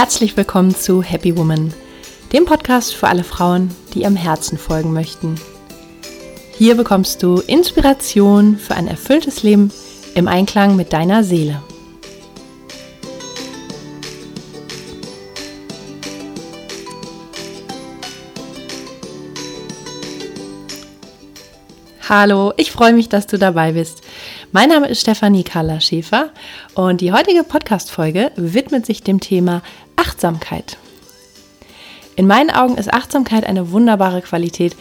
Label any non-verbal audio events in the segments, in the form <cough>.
Herzlich willkommen zu Happy Woman, dem Podcast für alle Frauen, die ihrem Herzen folgen möchten. Hier bekommst du Inspiration für ein erfülltes Leben im Einklang mit deiner Seele. Hallo, ich freue mich, dass du dabei bist. Mein Name ist Stefanie Karla Schäfer und die heutige Podcast-Folge widmet sich dem Thema Achtsamkeit. In meinen Augen ist Achtsamkeit eine wunderbare Qualität,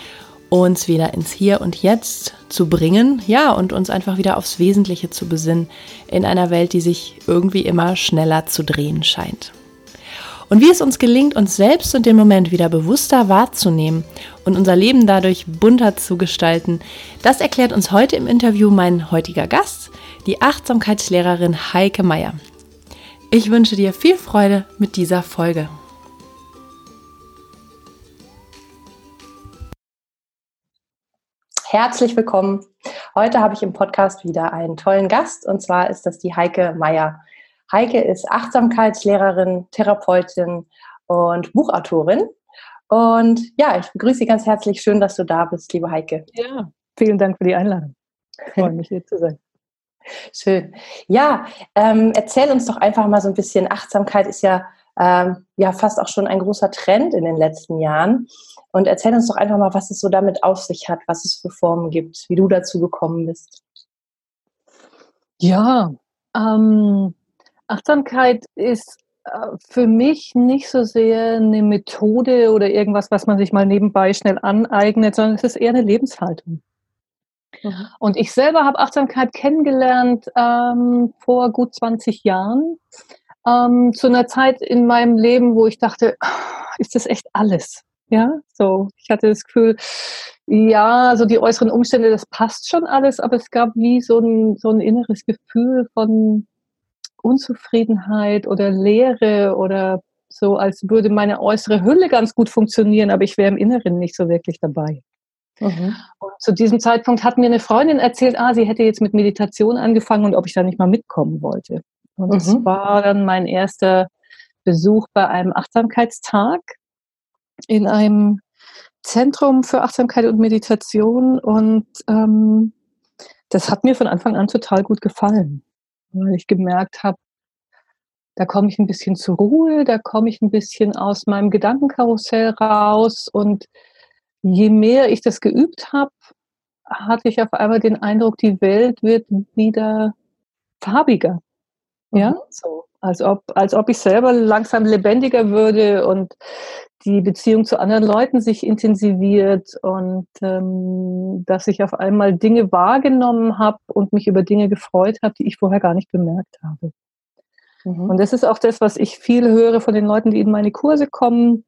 uns wieder ins Hier und Jetzt zu bringen, ja, und uns einfach wieder aufs Wesentliche zu besinnen in einer Welt, die sich irgendwie immer schneller zu drehen scheint. Und wie es uns gelingt, uns selbst und den Moment wieder bewusster wahrzunehmen und unser Leben dadurch bunter zu gestalten, das erklärt uns heute im Interview mein heutiger Gast, die Achtsamkeitslehrerin Heike Meier. Ich wünsche dir viel Freude mit dieser Folge. Herzlich willkommen. Heute habe ich im Podcast wieder einen tollen Gast und zwar ist das die Heike Meier. Heike ist Achtsamkeitslehrerin, Therapeutin und Buchautorin. Und ja, ich begrüße Sie ganz herzlich. Schön, dass du da bist, liebe Heike. Ja, vielen Dank für die Einladung. <laughs> Ich freue mich, hier zu sein. Schön. Ja, ähm, erzähl uns doch einfach mal so ein bisschen. Achtsamkeit ist ja, ähm, ja fast auch schon ein großer Trend in den letzten Jahren. Und erzähl uns doch einfach mal, was es so damit auf sich hat, was es für Formen gibt, wie du dazu gekommen bist. Ja, ähm, Achtsamkeit ist äh, für mich nicht so sehr eine Methode oder irgendwas, was man sich mal nebenbei schnell aneignet, sondern es ist eher eine Lebenshaltung. Mhm. Und ich selber habe Achtsamkeit kennengelernt ähm, vor gut 20 Jahren, ähm, zu einer Zeit in meinem Leben, wo ich dachte, ist das echt alles? Ja, so. Ich hatte das Gefühl, ja, so die äußeren Umstände, das passt schon alles, aber es gab wie so ein, so ein inneres Gefühl von, Unzufriedenheit oder Leere oder so, als würde meine äußere Hülle ganz gut funktionieren, aber ich wäre im Inneren nicht so wirklich dabei. Mhm. Und zu diesem Zeitpunkt hat mir eine Freundin erzählt, ah, sie hätte jetzt mit Meditation angefangen und ob ich da nicht mal mitkommen wollte. Und mhm. das war dann mein erster Besuch bei einem Achtsamkeitstag in einem Zentrum für Achtsamkeit und Meditation und ähm, das hat mir von Anfang an total gut gefallen weil ich gemerkt habe, da komme ich ein bisschen zur Ruhe, da komme ich ein bisschen aus meinem Gedankenkarussell raus und je mehr ich das geübt habe, hatte ich auf einmal den Eindruck, die Welt wird wieder farbiger. Ja, mhm. so. Als ob, als ob ich selber langsam lebendiger würde und die Beziehung zu anderen Leuten sich intensiviert und ähm, dass ich auf einmal Dinge wahrgenommen habe und mich über Dinge gefreut habe, die ich vorher gar nicht bemerkt habe. Mhm. Und das ist auch das, was ich viel höre von den Leuten, die in meine Kurse kommen.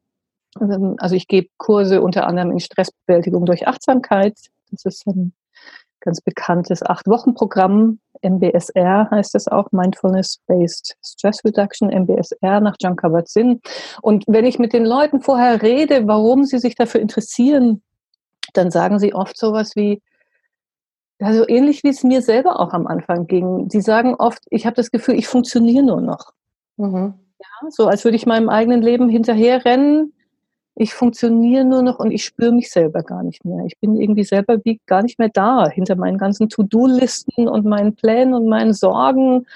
Ähm, also ich gebe Kurse unter anderem in Stressbewältigung durch Achtsamkeit. Das ist ein ganz bekanntes Acht-Wochen-Programm. MBSR heißt es auch, Mindfulness-Based Stress Reduction, MBSR nach John Kabat-Zinn. Und wenn ich mit den Leuten vorher rede, warum sie sich dafür interessieren, dann sagen sie oft sowas wie, also ähnlich wie es mir selber auch am Anfang ging. Die sagen oft, ich habe das Gefühl, ich funktioniere nur noch. Mhm. Ja, so als würde ich meinem eigenen Leben hinterherrennen ich funktioniere nur noch und ich spüre mich selber gar nicht mehr. Ich bin irgendwie selber wie gar nicht mehr da. Hinter meinen ganzen To-Do-Listen und meinen Plänen und meinen Sorgen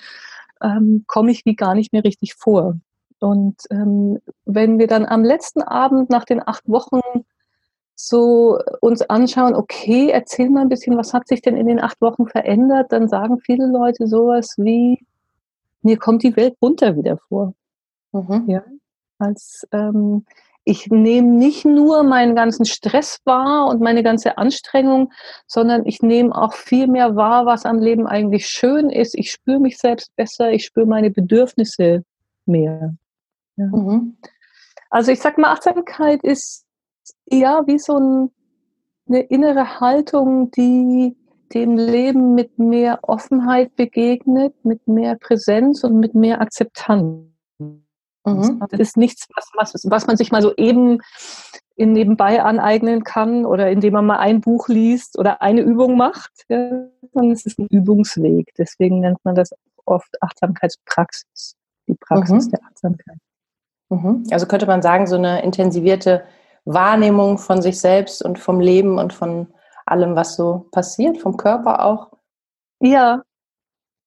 ähm, komme ich wie gar nicht mehr richtig vor. Und ähm, wenn wir dann am letzten Abend nach den acht Wochen so uns anschauen, okay, erzähl mal ein bisschen, was hat sich denn in den acht Wochen verändert, dann sagen viele Leute sowas wie, mir kommt die Welt bunter wieder vor. Mhm. Ja, als ähm, ich nehme nicht nur meinen ganzen Stress wahr und meine ganze Anstrengung, sondern ich nehme auch viel mehr wahr, was am Leben eigentlich schön ist. Ich spüre mich selbst besser, ich spüre meine Bedürfnisse mehr. Ja. Mhm. Also ich sag mal, Achtsamkeit ist ja wie so ein, eine innere Haltung, die dem Leben mit mehr Offenheit begegnet, mit mehr Präsenz und mit mehr Akzeptanz. Mhm. Das ist nichts, was, was, was man sich mal so eben in nebenbei aneignen kann oder indem man mal ein Buch liest oder eine Übung macht, ja, sondern es ist ein Übungsweg. Deswegen nennt man das oft Achtsamkeitspraxis, die Praxis mhm. der Achtsamkeit. Mhm. Also könnte man sagen, so eine intensivierte Wahrnehmung von sich selbst und vom Leben und von allem, was so passiert, vom Körper auch. Ja.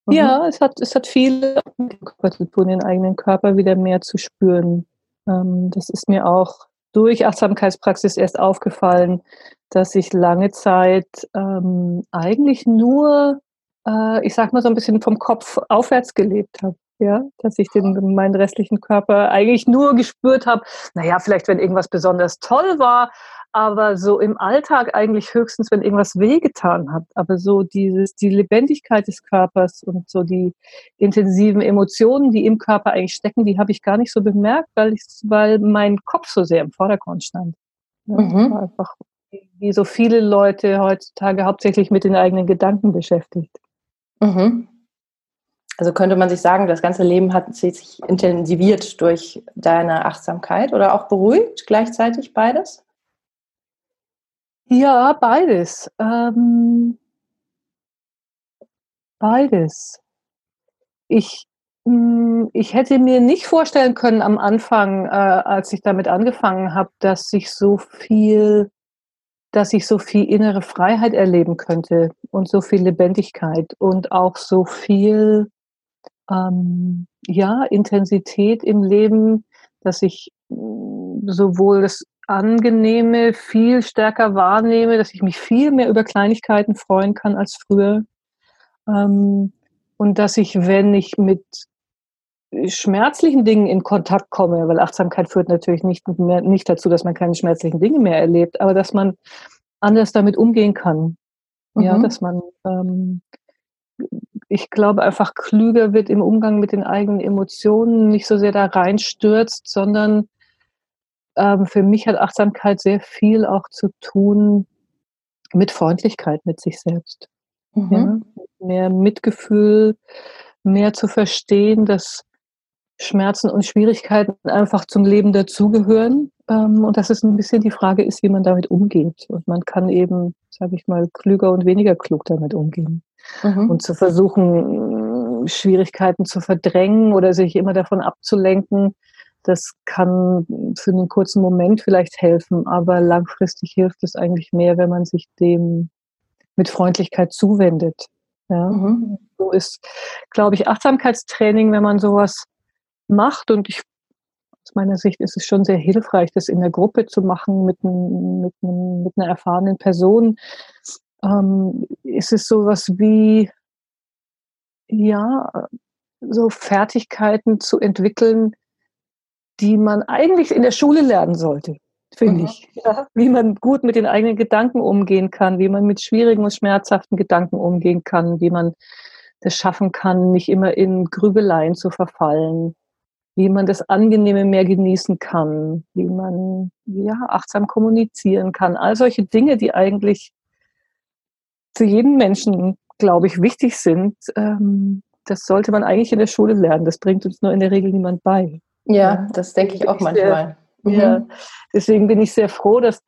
Mhm. Ja, es hat, es hat viel mit dem Körper zu tun, den eigenen Körper wieder mehr zu spüren. Ähm, das ist mir auch durch Achtsamkeitspraxis erst aufgefallen, dass ich lange Zeit ähm, eigentlich nur, äh, ich sag mal so ein bisschen vom Kopf aufwärts gelebt habe ja, dass ich den, meinen restlichen Körper eigentlich nur gespürt habe, naja, vielleicht wenn irgendwas besonders toll war, aber so im Alltag eigentlich höchstens, wenn irgendwas wehgetan hat. Aber so dieses, die Lebendigkeit des Körpers und so die intensiven Emotionen, die im Körper eigentlich stecken, die habe ich gar nicht so bemerkt, weil ich, weil mein Kopf so sehr im Vordergrund stand. Ja, mhm. Einfach wie so viele Leute heutzutage hauptsächlich mit den eigenen Gedanken beschäftigt. Mhm. Also könnte man sich sagen, das ganze Leben hat sich intensiviert durch deine Achtsamkeit oder auch beruhigt gleichzeitig beides? Ja, beides. Ähm, beides. Ich, mh, hm, ich hätte mir nicht vorstellen können am Anfang, äh, als ich damit angefangen habe, dass sich so viel, dass ich so viel innere Freiheit erleben könnte und so viel Lebendigkeit und auch so viel ähm, ja, Intensität im Leben, dass ich mm, sowohl das Angenehme viel stärker wahrnehme, dass ich mich viel mehr über Kleinigkeiten freuen kann als früher. Ähm, und dass ich, wenn ich mit schmerzlichen Dingen in Kontakt komme, weil Achtsamkeit führt natürlich nicht, mehr, nicht dazu, dass man keine schmerzlichen Dinge mehr erlebt, aber dass man anders damit umgehen kann. Mhm. Ja, dass man ähm, ich glaube, einfach klüger wird im Umgang mit den eigenen Emotionen, nicht so sehr da reinstürzt, sondern ähm, für mich hat Achtsamkeit sehr viel auch zu tun mit Freundlichkeit mit sich selbst. Mhm. Ja? Mehr Mitgefühl, mehr zu verstehen, dass Schmerzen und Schwierigkeiten einfach zum Leben dazugehören ähm, und dass es ein bisschen die Frage ist, wie man damit umgeht. Und man kann eben, sage ich mal, klüger und weniger klug damit umgehen mhm. und zu versuchen, Schwierigkeiten zu verdrängen oder sich immer davon abzulenken. Das kann für einen kurzen Moment vielleicht helfen, aber langfristig hilft es eigentlich mehr, wenn man sich dem mit Freundlichkeit zuwendet. Ja? Mhm. So ist, glaube ich, Achtsamkeitstraining, wenn man sowas macht und ich aus meiner Sicht ist es schon sehr hilfreich, das in der Gruppe zu machen mit, mit, mit einer erfahrenen Person, ähm, ist es sowas wie, ja, so Fertigkeiten zu entwickeln, die man eigentlich in der Schule lernen sollte, finde mhm. ich. Ja, wie man gut mit den eigenen Gedanken umgehen kann, wie man mit schwierigen und schmerzhaften Gedanken umgehen kann, wie man das schaffen kann, nicht immer in Grübeleien zu verfallen, wie man das Angenehme mehr genießen kann, wie man ja achtsam kommunizieren kann. All solche Dinge, die eigentlich für jeden Menschen, glaube ich, wichtig sind, ähm, das sollte man eigentlich in der Schule lernen. Das bringt uns nur in der Regel niemand bei. Ja, das denke ich auch manchmal. Sehr, mhm. Ja, deswegen bin ich sehr froh, dass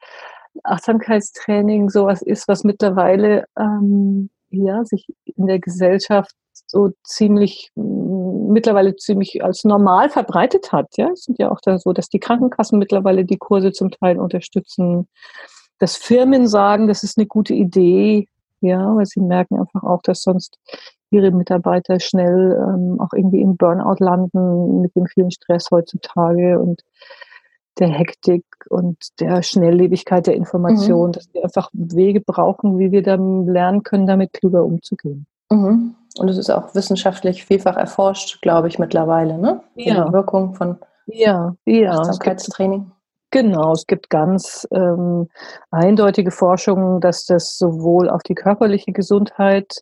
Achtsamkeitstraining sowas ist, was mittlerweile ähm, ja, sich in der Gesellschaft so ziemlich mittlerweile ziemlich als normal verbreitet hat. Ja, es sind ja auch da so, dass die Krankenkassen mittlerweile die Kurse zum Teil unterstützen, dass Firmen sagen, das ist eine gute Idee, ja, weil sie merken einfach auch, dass sonst ihre Mitarbeiter schnell ähm, auch irgendwie im Burnout landen mit dem vielen Stress heutzutage und der Hektik und der Schnelllebigkeit der Information, mhm. dass wir einfach Wege brauchen, wie wir dann lernen können, damit klüger umzugehen. Mhm. Und es ist auch wissenschaftlich vielfach erforscht, glaube ich, mittlerweile, ne? Ja. Die Wirkung von ja, ja. Achtsamkeitstraining. Genau, es gibt ganz ähm, eindeutige Forschungen, dass das sowohl auf die körperliche Gesundheit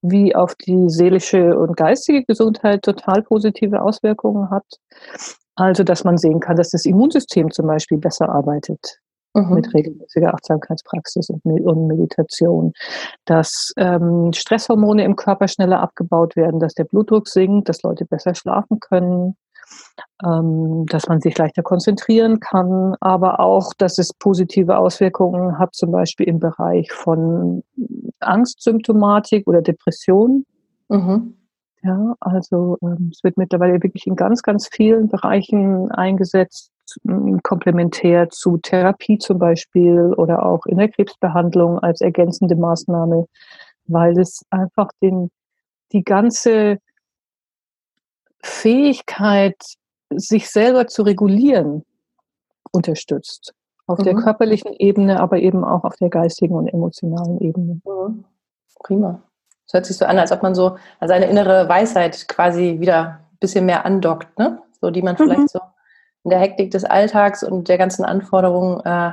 wie auf die seelische und geistige Gesundheit total positive Auswirkungen hat. Also, dass man sehen kann, dass das Immunsystem zum Beispiel besser arbeitet mhm. mit regelmäßiger Achtsamkeitspraxis und, Meditation, dass ähm, Stresshormone im Körper schneller abgebaut werden, dass der Blutdruck sinkt, dass Leute besser schlafen können, ähm, dass man sich leichter konzentrieren kann, aber auch, dass es positive Auswirkungen hat, zum Beispiel im Bereich von Angstsymptomatik oder Depression. Mhm. Ja, also ähm, es wird mittlerweile wirklich in ganz, ganz vielen Bereichen eingesetzt, komplementär zu Therapie zum Beispiel oder auch in der Krebsbehandlung als ergänzende Maßnahme, weil es einfach den, die ganze Fähigkeit, sich selber zu regulieren, unterstützt. Auf mhm. der körperlichen Ebene, aber eben auch auf der geistigen und emotionalen Ebene. Mhm. Prima. Es hört sich so an, als ob man so an seine innere Weisheit quasi wieder ein bisschen mehr andockt, ne? So, die man vielleicht mhm. so in der Hektik des Alltags und der ganzen Anforderungen äh,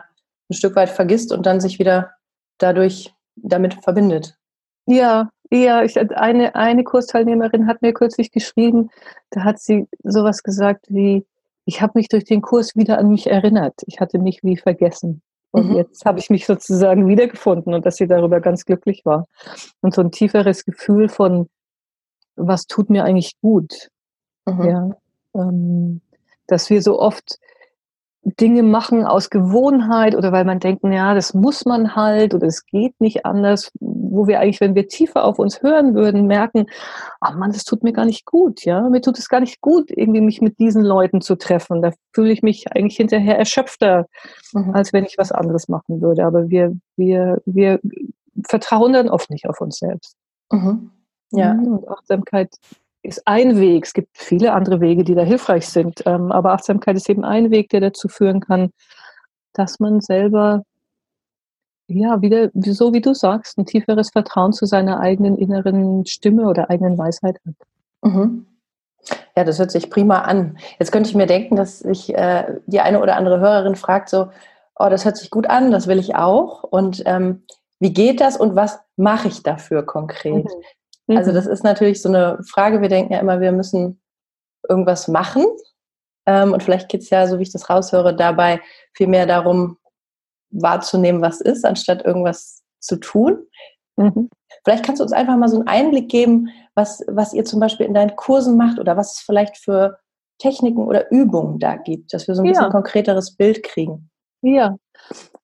ein Stück weit vergisst und dann sich wieder dadurch damit verbindet. Ja, ja, ich, eine, eine Kursteilnehmerin hat mir kürzlich geschrieben, da hat sie sowas gesagt wie, ich habe mich durch den Kurs wieder an mich erinnert. Ich hatte mich wie vergessen. Und mhm. jetzt habe ich mich sozusagen wiedergefunden und dass sie darüber ganz glücklich war. Und so ein tieferes Gefühl von, was tut mir eigentlich gut? Mhm. Ja, ähm, dass wir so oft Dinge machen aus Gewohnheit oder weil man denkt, ja, das muss man halt oder es geht nicht anders, wo wir eigentlich, wenn wir tiefer auf uns hören würden, merken, oh Mann, das tut mir gar nicht gut, ja, mir tut es gar nicht gut, irgendwie mich mit diesen Leuten zu treffen. Da fühle ich mich eigentlich hinterher erschöpfter, mhm. als wenn ich was anderes machen würde. Aber wir, wir, wir vertrauen dann oft nicht auf uns selbst. Mhm. Ja. Mhm, und Achtsamkeit ist ein Weg. Es gibt viele andere Wege, die da hilfreich sind. Ähm, aber Achtsamkeit ist eben ein Weg, der dazu führen kann, dass man selber, ja, wieder, so wie du sagst, ein tieferes Vertrauen zu seiner eigenen inneren Stimme oder eigenen Weisheit hat. Mhm. Ja, das hört sich prima an. Jetzt könnte ich mir denken, dass sich äh, die eine oder andere Hörerin fragt so, oh, das hört sich gut an, das will ich auch. Und ähm, wie geht das und was mache ich dafür konkret? Mhm. Also mhm. das ist natürlich so eine Frage. Wir denken ja immer, wir müssen irgendwas machen. Ähm, und vielleicht geht es ja, so wie ich das raushöre, dabei viel mehr darum, wahrzunehmen, was ist, anstatt irgendwas zu tun. Mhm. Vielleicht kannst du uns einfach mal so einen Einblick geben, was, was ihr zum Beispiel in deinen Kursen macht oder was es vielleicht für Techniken oder Übungen da gibt, dass wir so ein ja. bisschen konkreteres Bild kriegen. Ja,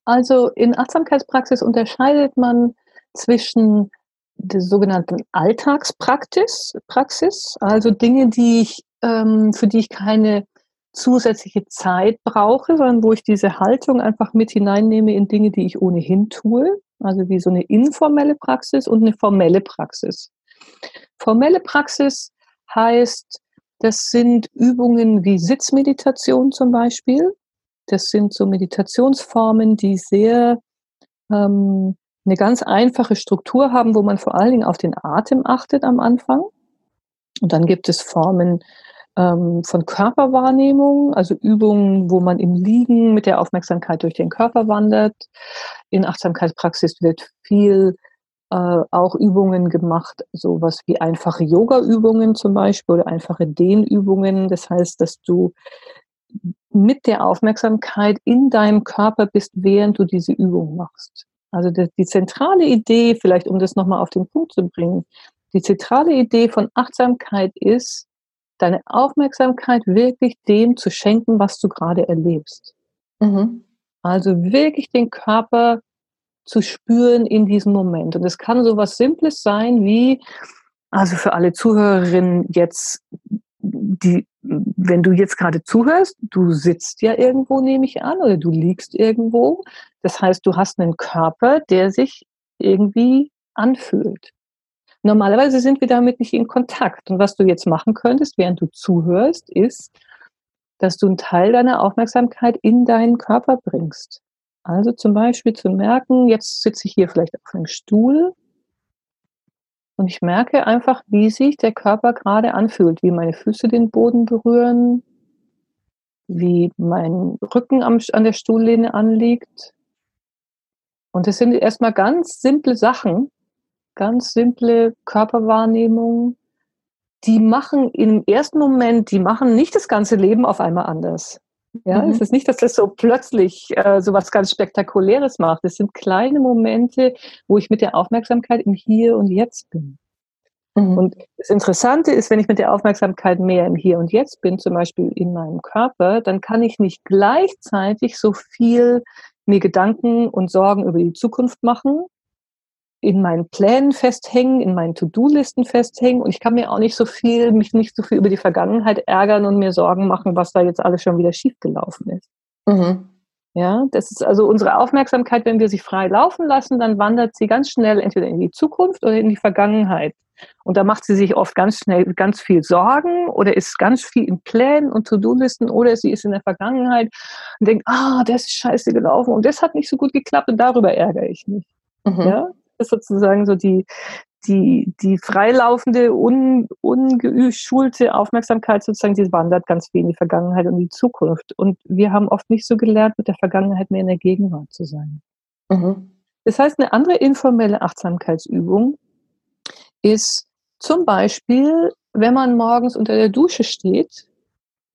also in Achtsamkeitspraxis unterscheidet man zwischen der sogenannten Alltagspraxis, Praxis, also Dinge, die ich, ähm, für die ich keine zusätzliche Zeit brauche, sondern wo ich diese Haltung einfach mit hineinnehme in Dinge, die ich ohnehin tue, also wie so eine informelle Praxis und eine formelle Praxis. Formelle Praxis heißt, das sind Übungen wie Sitzmeditation zum Beispiel. Das sind so Meditationsformen, die sehr ähm, eine ganz einfache Struktur haben, wo man vor allen Dingen auf den Atem achtet am Anfang. Und dann gibt es Formen ähm, von Körperwahrnehmung, also Übungen, wo man im Liegen mit der Aufmerksamkeit durch den Körper wandert. In Achtsamkeitspraxis wird viel äh, auch Übungen gemacht, sowas wie einfache Yoga-Übungen zum Beispiel oder einfache Dehnübungen. Das heißt, dass du mit der Aufmerksamkeit in deinem Körper bist, während du diese Übung machst. Also die, die zentrale Idee, vielleicht um das nochmal auf den Punkt zu bringen, die zentrale Idee von Achtsamkeit ist, deine Aufmerksamkeit wirklich dem zu schenken, was du gerade erlebst. Mhm. Also wirklich den Körper zu spüren in diesem Moment. Und es kann so was Simples sein wie, also für alle Zuhörerinnen jetzt, die, wenn du jetzt gerade zuhörst, du sitzt ja irgendwo, nehme ich an, oder du liegst irgendwo. Das heißt, du hast einen Körper, der sich irgendwie anfühlt. Normalerweise sind wir damit nicht in Kontakt. Und was du jetzt machen könntest, während du zuhörst, ist, dass du einen Teil deiner Aufmerksamkeit in deinen Körper bringst. Also zum Beispiel zu merken, jetzt sitze ich hier vielleicht auf einem Stuhl und ich merke einfach, wie sich der Körper gerade anfühlt, wie meine Füße den Boden berühren, wie mein Rücken am, an der Stuhllehne anliegt. Und das sind erstmal ganz simple Sachen, ganz simple Körperwahrnehmungen, die machen im ersten Moment, die machen nicht das ganze Leben auf einmal anders. Ja, mhm. es ist nicht, dass das so plötzlich äh, so was ganz Spektakuläres macht. Es sind kleine Momente, wo ich mit der Aufmerksamkeit im Hier und Jetzt bin. Mhm. Und das Interessante ist, wenn ich mit der Aufmerksamkeit mehr im Hier und Jetzt bin, zum Beispiel in meinem Körper, dann kann ich nicht gleichzeitig so viel mir Gedanken und Sorgen über die Zukunft machen in meinen Plänen festhängen, in meinen To-Do-Listen festhängen und ich kann mir auch nicht so viel, mich nicht so viel über die Vergangenheit ärgern und mir Sorgen machen, was da jetzt alles schon wieder schiefgelaufen ist. Mhm. Ja, das ist also unsere Aufmerksamkeit, wenn wir sie frei laufen lassen, dann wandert sie ganz schnell entweder in die Zukunft oder in die Vergangenheit. Und da macht sie sich oft ganz schnell ganz viel Sorgen oder ist ganz viel in Plänen und To-Do-Listen oder sie ist in der Vergangenheit und denkt, ah, das ist scheiße gelaufen und das hat nicht so gut geklappt und darüber ärgere ich mich. Mhm. Ja, das ist sozusagen so die, die, die freilaufende, un, ungeschulte Aufmerksamkeit sozusagen, die wandert ganz viel in die Vergangenheit und die Zukunft. Und wir haben oft nicht so gelernt, mit der Vergangenheit mehr in der Gegenwart zu sein. Mhm. Das heißt, eine andere informelle Achtsamkeitsübung ist zum Beispiel, wenn man morgens unter der Dusche steht,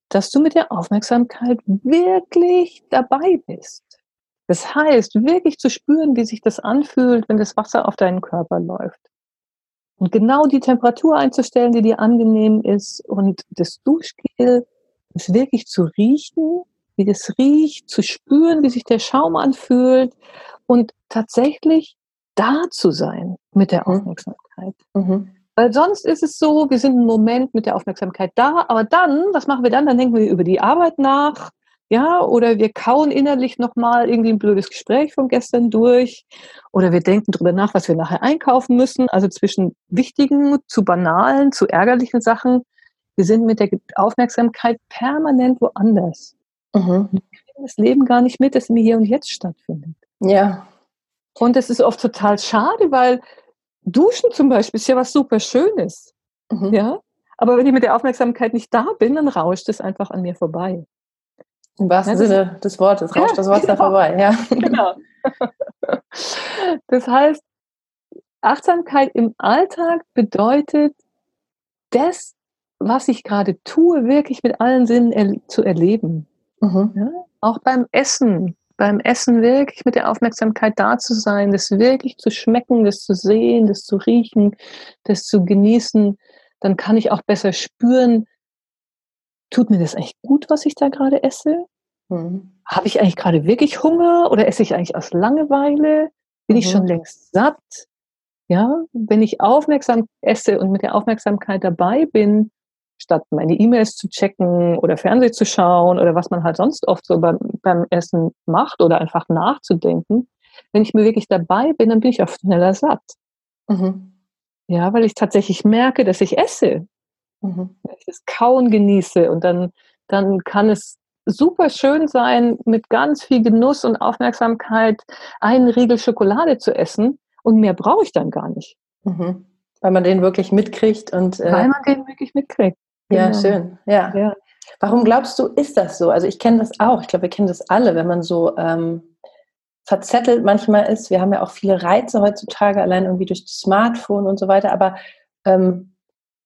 dass du mit der Aufmerksamkeit wirklich dabei bist. Das heißt, wirklich zu spüren, wie sich das anfühlt, wenn das Wasser auf deinen Körper läuft. Und genau die Temperatur einzustellen, die dir angenehm ist und das Duschgel, es wirklich zu riechen, wie das riecht, zu spüren, wie sich der Schaum anfühlt und tatsächlich da zu sein mit der mhm. Aufmerksamkeit. Mhm. Weil sonst ist es so, wir sind einen Moment mit der Aufmerksamkeit da, aber dann, was machen wir dann? Dann denken wir über die Arbeit nach, ja, oder wir kauen innerlich nochmal irgendwie ein blödes Gespräch von gestern durch. Oder wir denken drüber nach, was wir nachher einkaufen müssen. Also zwischen wichtigen zu banalen, zu ärgerlichen Sachen. Wir sind mit der Aufmerksamkeit permanent woanders. Mhm. Wir kriegen das Leben gar nicht mit, das im Hier und Jetzt stattfindet. Ja. Und es ist oft total schade, weil Duschen zum Beispiel ist ja was super Schönes. Mhm. Ja. Aber wenn ich mit der Aufmerksamkeit nicht da bin, dann rauscht es einfach an mir vorbei. Im wahrsten ja, Sinne des Wortes, rauscht ja, das Wort genau. vorbei, ja. <laughs> Genau. Das heißt, Achtsamkeit im Alltag bedeutet, das, was ich gerade tue, wirklich mit allen Sinnen er zu erleben. Mhm. Ja? Auch beim Essen, beim Essen wirklich mit der Aufmerksamkeit da zu sein, das wirklich zu schmecken, das zu sehen, das zu riechen, das zu genießen, dann kann ich auch besser spüren, tut mir das eigentlich gut, was ich da gerade esse? Mhm. Habe ich eigentlich gerade wirklich Hunger oder esse ich eigentlich aus Langeweile? Bin mhm. ich schon längst satt? Ja, wenn ich aufmerksam esse und mit der Aufmerksamkeit dabei bin, statt meine E-Mails zu checken oder Fernsehen zu schauen oder was man halt sonst oft so beim, beim Essen macht oder einfach nachzudenken, wenn ich mir wirklich dabei bin, dann bin ich auch schneller satt. Mhm. Ja, weil ich tatsächlich merke, dass ich esse. Mhm. Wenn ich das Kauen genieße und dann, dann kann es super schön sein, mit ganz viel Genuss und Aufmerksamkeit einen Riegel Schokolade zu essen und mehr brauche ich dann gar nicht. Mhm. Weil man den wirklich mitkriegt und äh, weil man den wirklich mitkriegt. Ja, genau. schön. Ja. ja. Warum glaubst du, ist das so? Also ich kenne das auch. Ich glaube, wir kennen das alle, wenn man so ähm, verzettelt manchmal ist. Wir haben ja auch viele Reize heutzutage, allein irgendwie durch das Smartphone und so weiter. Aber ähm,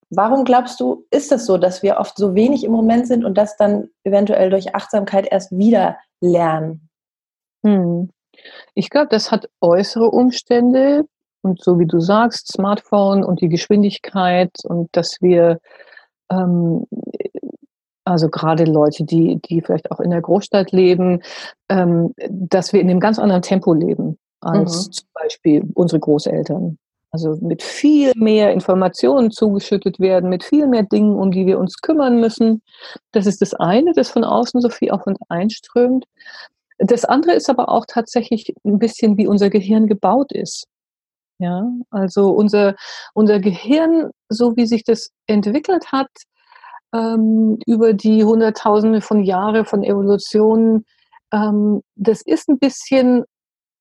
Warum glaubst du, ist es so, dass wir oft so wenig im Moment sind und das dann eventuell durch Achtsamkeit erst wieder lernen? Hm. Ich glaube, das hat äußere Umstände und so wie du sagst, Smartphone und die Geschwindigkeit und dass wir, ähm, also gerade Leute, die, die vielleicht auch in der Großstadt leben, ähm, dass wir in einem ganz anderen Tempo leben als mhm. zum Beispiel unsere Großeltern. Also mit viel mehr Informationen zugeschüttet werden, mit viel mehr Dingen, um die wir uns kümmern müssen. Das ist das eine, das von außen so viel auf uns einströmt. Das andere ist aber auch tatsächlich ein bisschen, wie unser Gehirn gebaut ist. Ja, also unser, unser Gehirn, so wie sich das entwickelt hat, ähm, über die Hunderttausende von Jahre von Evolution, ähm, das ist ein bisschen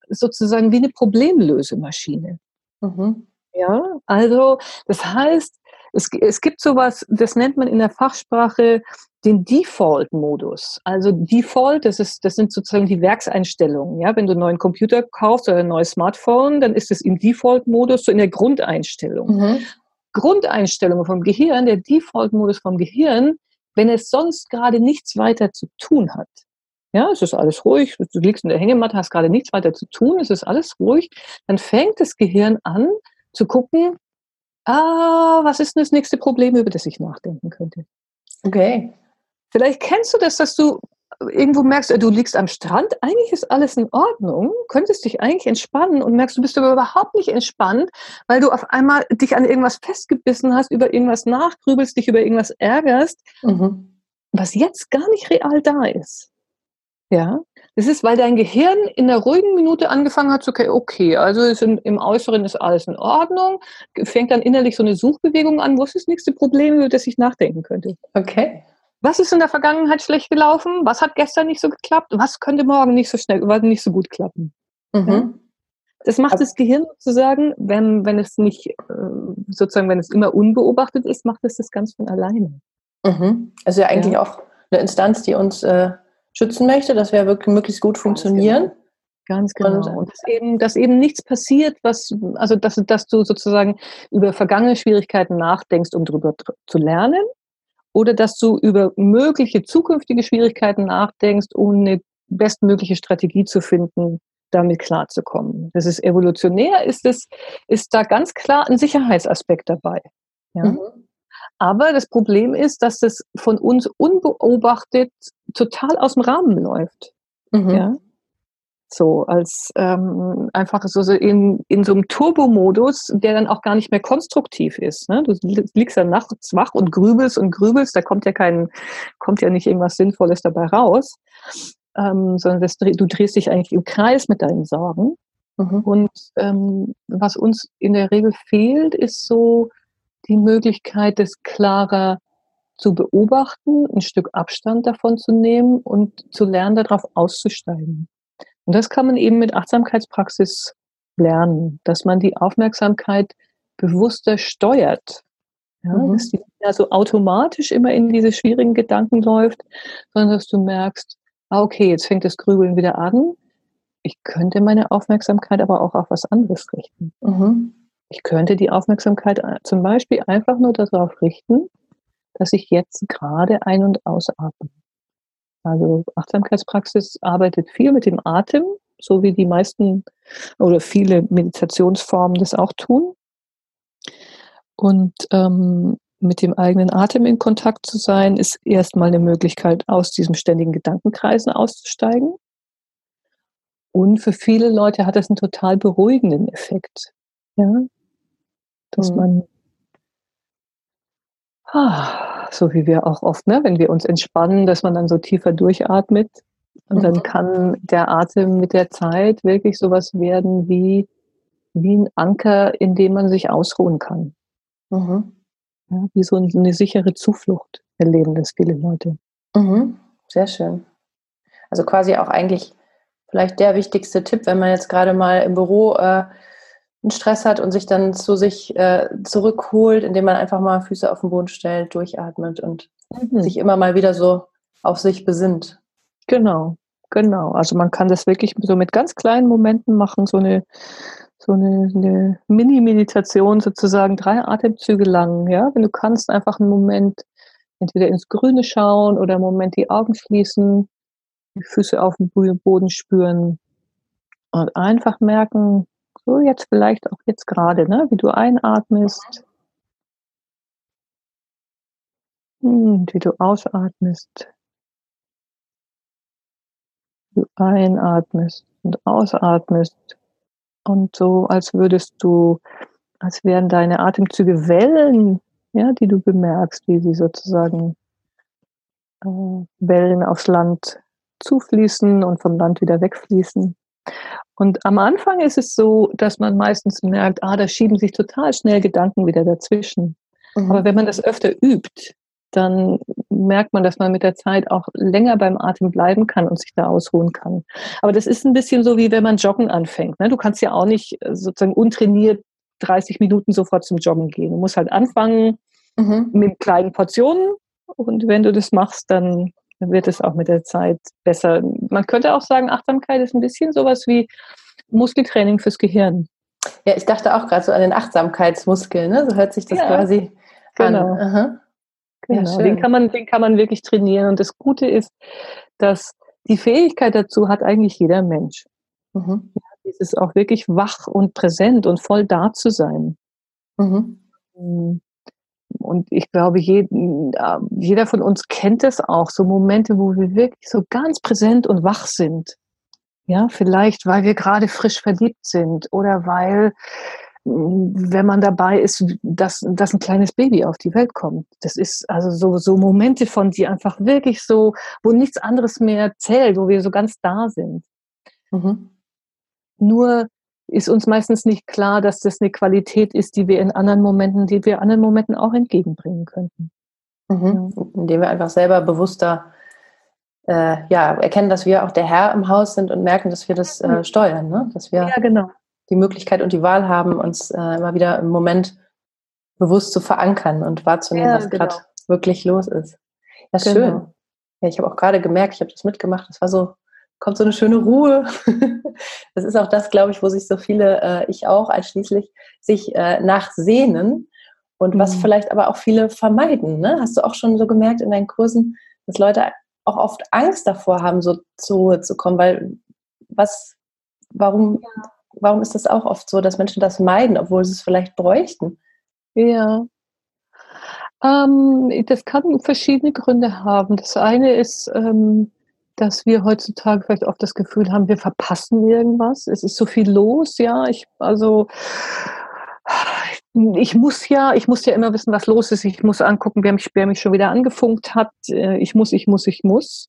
sozusagen wie eine Problemlösemaschine. Mhm. Ja, also das heißt, es, es gibt sowas, das nennt man in der Fachsprache den Default-Modus. Also Default, das, ist, das sind sozusagen die Werkseinstellungen. Ja, wenn du einen neuen Computer kaufst oder ein neues Smartphone, dann ist es im Default-Modus so in der Grundeinstellung. Mhm. Grundeinstellungen vom Gehirn, der Default-Modus vom Gehirn, wenn es sonst gerade nichts weiter zu tun hat. Ja, es ist alles ruhig, du liegst in der Hängematte, hast gerade nichts weiter zu tun, es ist alles ruhig. Dann fängt das Gehirn an zu gucken, ah, was ist denn das nächste Problem, über das ich nachdenken könnte? Okay. Vielleicht kennst du das, dass du irgendwo merkst, du liegst am Strand, eigentlich ist alles in Ordnung, könntest dich eigentlich entspannen und merkst, du bist aber überhaupt nicht entspannt, weil du auf einmal dich an irgendwas festgebissen hast, über irgendwas nachgrübelst, dich über irgendwas ärgerst, mhm. was jetzt gar nicht real da ist. Ja, das ist, weil dein Gehirn in der ruhigen Minute angefangen hat zu, okay, okay also in, im Äußeren ist alles in Ordnung, fängt dann innerlich so eine Suchbewegung an, wo ist das nächste Problem, über das ich nachdenken könnte. Okay. Was ist in der Vergangenheit schlecht gelaufen? Was hat gestern nicht so geklappt? Was könnte morgen nicht so schnell, nicht so gut klappen? Mhm. Ja? Das macht das Gehirn sozusagen, wenn, wenn es nicht, äh, sozusagen, wenn es immer unbeobachtet ist, macht es das ganz von alleine. Mhm. Also ja eigentlich ja. auch eine Instanz, die uns äh, schützen möchte, dass wir wirklich möglichst gut funktionieren. Ganz genau. Und, und dass, eben, dass eben nichts passiert, was, also dass, dass du sozusagen über vergangene Schwierigkeiten nachdenkst, um darüber zu lernen, oder dass du über mögliche zukünftige Schwierigkeiten nachdenkst, um eine bestmögliche Strategie zu finden, damit klarzukommen. Das ist evolutionär, ist es, ist da ganz klar ein Sicherheitsaspekt dabei. Ja? Mhm. Aber das Problem ist, dass das von uns unbeobachtet total aus dem Rahmen läuft. Mhm. Ja? So, als ähm, einfach so, so in, in so einem Turbomodus, der dann auch gar nicht mehr konstruktiv ist. Ne? Du liegst dann nachts wach und grübelst und grübelst, da kommt ja kein, kommt ja nicht irgendwas Sinnvolles dabei raus. Ähm, sondern das, du drehst dich eigentlich im Kreis mit deinen Sorgen. Mhm. Und ähm, was uns in der Regel fehlt, ist so die Möglichkeit, das klarer zu beobachten, ein Stück Abstand davon zu nehmen und zu lernen, darauf auszusteigen. Und das kann man eben mit Achtsamkeitspraxis lernen, dass man die Aufmerksamkeit bewusster steuert. Ja, mhm. Dass die ja so automatisch immer in diese schwierigen Gedanken läuft, sondern dass du merkst, ah, okay, jetzt fängt das Grübeln wieder an. Ich könnte meine Aufmerksamkeit aber auch auf was anderes richten. Mhm. Ich könnte die Aufmerksamkeit äh, zum Beispiel einfach nur darauf richten, dass ich jetzt gerade ein- und ausatme. Also Achtsamkeitspraxis arbeitet viel mit dem Atem, so wie die meisten oder viele Meditationsformen das auch tun. Und ähm, mit dem eigenen Atem in Kontakt zu sein, ist erstmal eine Möglichkeit, aus diesem ständigen Gedankenkreisen auszusteigen. Und für viele Leute hat das einen total beruhigenden Effekt. Ja? Dass mhm. man, ah, so wie wir auch oft, ne, wenn wir uns entspannen, dass man dann so tiefer durchatmet. Und mhm. dann kann der Atem mit der Zeit wirklich sowas werden wie, wie ein Anker, in dem man sich ausruhen kann. Mhm. Ja, wie so eine sichere Zuflucht erleben das viele Leute. Mhm. Sehr schön. Also quasi auch eigentlich vielleicht der wichtigste Tipp, wenn man jetzt gerade mal im Büro äh, einen Stress hat und sich dann zu sich äh, zurückholt, indem man einfach mal Füße auf den Boden stellt, durchatmet und mhm. sich immer mal wieder so auf sich besinnt. Genau, genau. Also man kann das wirklich so mit ganz kleinen Momenten machen, so eine so eine, eine Mini-Meditation sozusagen, drei Atemzüge lang, ja. Wenn du kannst, einfach einen Moment entweder ins Grüne schauen oder einen Moment die Augen schließen, die Füße auf dem Boden spüren und einfach merken, so jetzt vielleicht auch jetzt gerade, ne, wie du einatmest und wie du ausatmest. Du einatmest und ausatmest und so, als würdest du, als wären deine Atemzüge Wellen, ja, die du bemerkst, wie sie sozusagen äh, Wellen aufs Land zufließen und vom Land wieder wegfließen. Und am Anfang ist es so, dass man meistens merkt, ah, da schieben sich total schnell Gedanken wieder dazwischen. Mhm. Aber wenn man das öfter übt, dann merkt man, dass man mit der Zeit auch länger beim Atem bleiben kann und sich da ausruhen kann. Aber das ist ein bisschen so, wie wenn man Joggen anfängt. Ne? Du kannst ja auch nicht äh, sozusagen untrainiert 30 Minuten sofort zum Joggen gehen. Du musst halt anfangen mhm. mit kleinen Portionen und wenn du das machst, dann wird es auch mit der Zeit besser. Man könnte auch sagen, Achtsamkeit ist ein bisschen sowas wie Muskeltraining fürs Gehirn. Ja, ich dachte auch gerade so an den Achtsamkeitsmuskel, ne? so hört sich das ja, quasi genau. an. Aha. Genau, ja, den, kann man, den kann man wirklich trainieren. Und das Gute ist, dass die Fähigkeit dazu hat eigentlich jeder Mensch. Mhm. Ja, dieses auch wirklich wach und präsent und voll da zu sein. Mhm. Und ich glaube, jeden, äh, jeder von uns kennt es auch, so Momente, wo wir wirklich so ganz präsent und wach sind. Ja, vielleicht, weil wir gerade frisch verliebt sind oder weil, mm, wenn man dabei ist, dass, dass ein kleines Baby auf die Welt kommt. Das ist also so, so Momente von, die einfach wirklich so, wo nichts anderes mehr zählt, wo wir so ganz da sind. Mhm. Nur ist uns meistens nicht klar, dass das eine Qualität ist, die wir in anderen Momenten, die wir anderen Momenten auch entgegenbringen könnten. Mhm. Indem wir einfach selber bewusster äh, ja, erkennen, dass wir auch der Herr im Haus sind und merken, dass wir das äh, steuern, ne? dass wir ja, genau. die Möglichkeit und die Wahl haben, uns äh, immer wieder im Moment bewusst zu verankern und wahrzunehmen, ja, was genau. gerade wirklich los ist. Ja, genau. schön. Ja, ich habe auch gerade gemerkt, ich habe das mitgemacht, das war so, kommt so eine schöne Ruhe. <laughs> das ist auch das, glaube ich, wo sich so viele, äh, ich auch einschließlich, sich äh, nachsehnen und mhm. was vielleicht aber auch viele vermeiden. Ne? Hast du auch schon so gemerkt in deinen Kursen, dass Leute auch oft Angst davor haben, so zur Ruhe zu kommen, weil was, warum, warum ist das auch oft so, dass Menschen das meiden, obwohl sie es vielleicht bräuchten? Ja. Ähm, das kann verschiedene Gründe haben. Das eine ist, ähm, dass wir heutzutage vielleicht oft das Gefühl haben, wir verpassen irgendwas. Es ist so viel los, ja. Ich, also, ich muss ja, ich muss ja immer wissen, was los ist. Ich muss angucken, wer mich, wer mich schon wieder angefunkt hat. Äh, ich muss, ich muss, ich muss.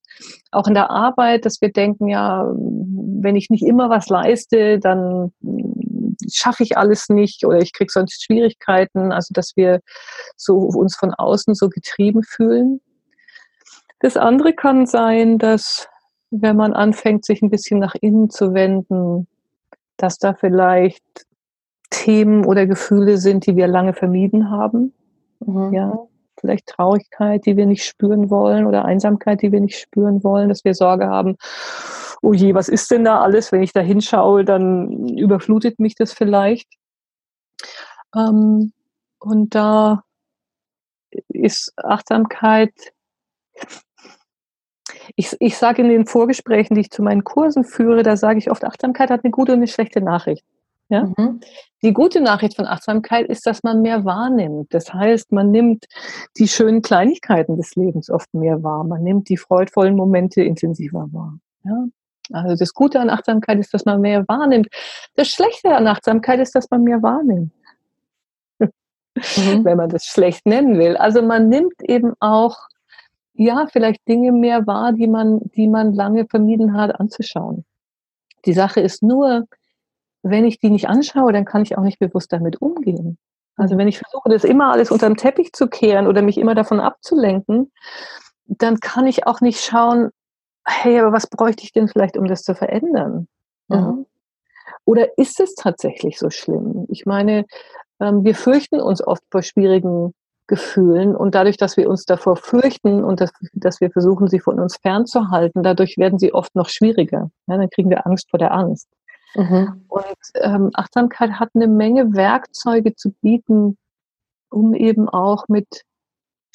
Auch in der Arbeit, dass wir denken, ja, wenn ich nicht immer was leiste, dann schaffe ich alles nicht oder ich kriege sonst Schwierigkeiten. Also, dass wir so uns von außen so getrieben fühlen. Das andere kann sein, dass wenn man anfängt, sich ein bisschen nach innen zu wenden, dass da vielleicht Themen oder Gefühle sind, die wir lange vermieden haben. Mhm. Ja, vielleicht Traurigkeit, die wir nicht spüren wollen oder Einsamkeit, die wir nicht spüren wollen, dass wir Sorge haben, oh je, was ist denn da alles? Wenn ich da hinschaue, dann überflutet mich das vielleicht. Ähm, und da ist Achtsamkeit, ich, ich sage in den Vorgesprächen, die ich zu meinen Kursen führe, da sage ich oft, Achtsamkeit hat eine gute und eine schlechte Nachricht. Ja? Mhm. Die gute Nachricht von Achtsamkeit ist, dass man mehr wahrnimmt. Das heißt, man nimmt die schönen Kleinigkeiten des Lebens oft mehr wahr. Man nimmt die freudvollen Momente intensiver wahr. Ja? Also das Gute an Achtsamkeit ist, dass man mehr wahrnimmt. Das Schlechte an Achtsamkeit ist, dass man mehr wahrnimmt. <laughs> Mhm. Wenn man das schlecht nennen will. Also man nimmt eben auch, ja, vielleicht Dinge mehr wahr, die man, die man lange vermieden hat anzuschauen. Die Sache ist nur, wenn ich die nicht anschaue, dann kann ich auch nicht bewusst damit umgehen. Also wenn ich versuche, das immer alles unter den Teppich zu kehren oder mich immer davon abzulenken, dann kann ich auch nicht schauen, hey, aber was bräuchte ich denn vielleicht, um das zu verändern? Mhm. Oder ist es tatsächlich so schlimm? Ich meine, ähm, wir fürchten uns oft vor schwierigen Gefühlen und dadurch, dass wir uns davor fürchten und dass, dass wir versuchen, sie von uns fernzuhalten, dadurch werden sie oft noch schwieriger. Ja, dann kriegen wir Angst vor der Angst. Mhm. Und ähm, Achtsamkeit hat eine Menge Werkzeuge zu bieten, um eben auch mit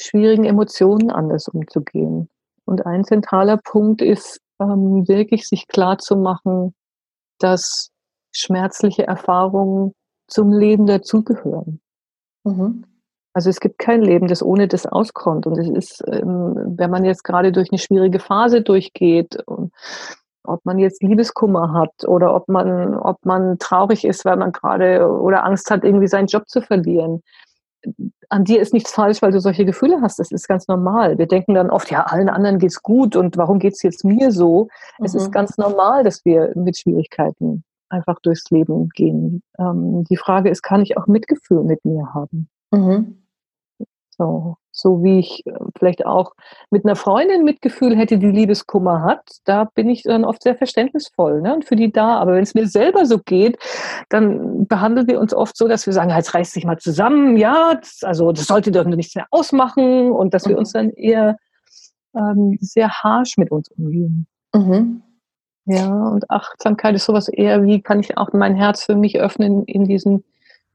schwierigen Emotionen anders umzugehen. Und ein zentraler Punkt ist ähm, wirklich sich klar zu machen, dass schmerzliche Erfahrungen zum Leben dazugehören. Mhm. Also es gibt kein Leben, das ohne das auskommt. Und es ist, ähm, wenn man jetzt gerade durch eine schwierige Phase durchgeht und ob man jetzt Liebeskummer hat oder ob man, ob man traurig ist, weil man gerade oder Angst hat, irgendwie seinen Job zu verlieren. An dir ist nichts falsch, weil du solche Gefühle hast. Das ist ganz normal. Wir denken dann oft, ja, allen anderen geht's gut und warum geht's jetzt mir so? Mhm. Es ist mhm. ganz normal, dass wir mit Schwierigkeiten einfach durchs Leben gehen. Ähm, die Frage ist, kann ich auch Mitgefühl mit mir haben? Mhm. So, so wie ich äh, vielleicht auch mit einer Freundin Mitgefühl hätte, die Liebeskummer hat, da bin ich dann oft sehr verständnisvoll ne, und für die da. Aber wenn es mir selber so geht, dann behandeln wir uns oft so, dass wir sagen, jetzt reißt sich mal zusammen, ja, das, also das sollte doch nichts mehr ausmachen und dass wir uns mhm. dann eher ähm, sehr harsh mit uns umgehen. Mhm. Ja, und Achtsamkeit ist sowas eher, wie kann ich auch mein Herz für mich öffnen in diesen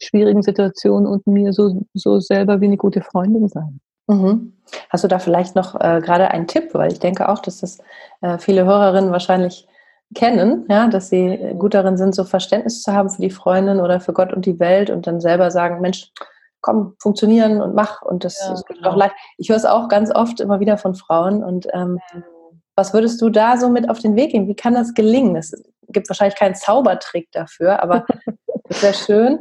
schwierigen Situationen und mir so, so selber wie eine gute Freundin sein. Mhm. Hast du da vielleicht noch äh, gerade einen Tipp? Weil ich denke auch, dass das äh, viele Hörerinnen wahrscheinlich kennen, ja, dass sie gut darin sind, so Verständnis zu haben für die Freundin oder für Gott und die Welt und dann selber sagen, Mensch, komm, funktionieren und mach und das ja, ist genau. auch leicht. Ich höre es auch ganz oft immer wieder von Frauen und ähm, was würdest du da so mit auf den Weg geben? Wie kann das gelingen? Es gibt wahrscheinlich keinen Zaubertrick dafür, aber <laughs> das wäre schön.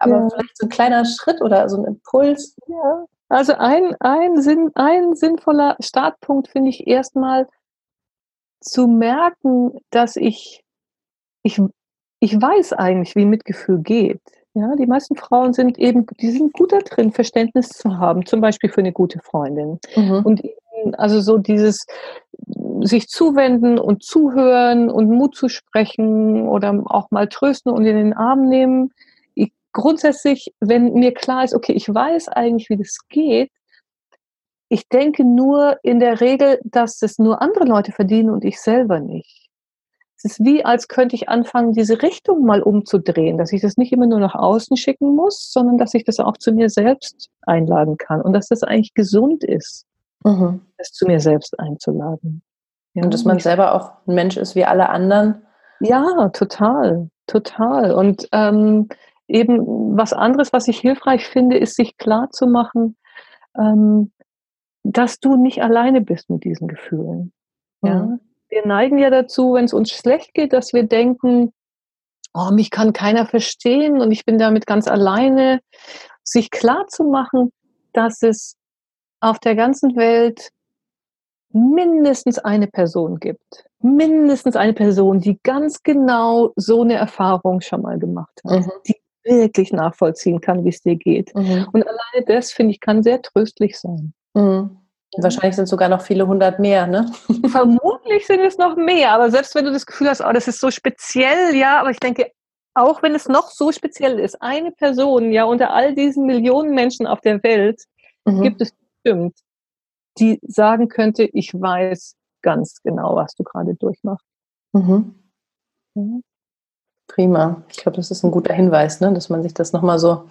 Aber ja. vielleicht so ein kleiner Schritt oder so ein Impuls. Ja. Also ein, ein, Sinn, ein sinnvoller Startpunkt finde ich erstmal zu merken, dass ich, ich, ich weiß eigentlich, wie Mitgefühl geht. Ja, die meisten Frauen sind eben, die sind gut da drin, Verständnis zu haben, zum Beispiel für eine gute Freundin. Mhm. Und also so dieses sich zuwenden und zuhören und Mut zu sprechen oder auch mal trösten und in den Arm nehmen. Ich, grundsätzlich, wenn mir klar ist, okay, ich weiß eigentlich, wie das geht, ich denke nur in der Regel, dass es nur andere Leute verdienen und ich selber nicht. Es ist wie, als könnte ich anfangen, diese Richtung mal umzudrehen, dass ich das nicht immer nur nach außen schicken muss, sondern dass ich das auch zu mir selbst einladen kann und dass das eigentlich gesund ist, mhm. das zu mir selbst einzuladen. Ja, und dass man selber auch ein Mensch ist wie alle anderen. Ja, total, total. Und ähm, eben was anderes, was ich hilfreich finde, ist, sich klar zu machen, ähm, dass du nicht alleine bist mit diesen Gefühlen. Ja, mhm wir neigen ja dazu, wenn es uns schlecht geht, dass wir denken, oh, mich kann keiner verstehen und ich bin damit ganz alleine. Sich klar zu machen, dass es auf der ganzen Welt mindestens eine Person gibt. Mindestens eine Person, die ganz genau so eine Erfahrung schon mal gemacht hat. Mhm. Die wirklich nachvollziehen kann, wie es dir geht. Mhm. Und alleine das, finde ich, kann sehr tröstlich sein. Mhm. Wahrscheinlich sind sogar noch viele hundert mehr, ne? <laughs> Vermutlich sind es noch mehr, aber selbst wenn du das Gefühl hast, oh, das ist so speziell, ja, aber ich denke, auch wenn es noch so speziell ist, eine Person, ja, unter all diesen Millionen Menschen auf der Welt, mhm. gibt es bestimmt, die sagen könnte, ich weiß ganz genau, was du gerade durchmachst. Mhm. Mhm. Prima. Ich glaube, das ist ein guter Hinweis, ne? dass man sich das nochmal so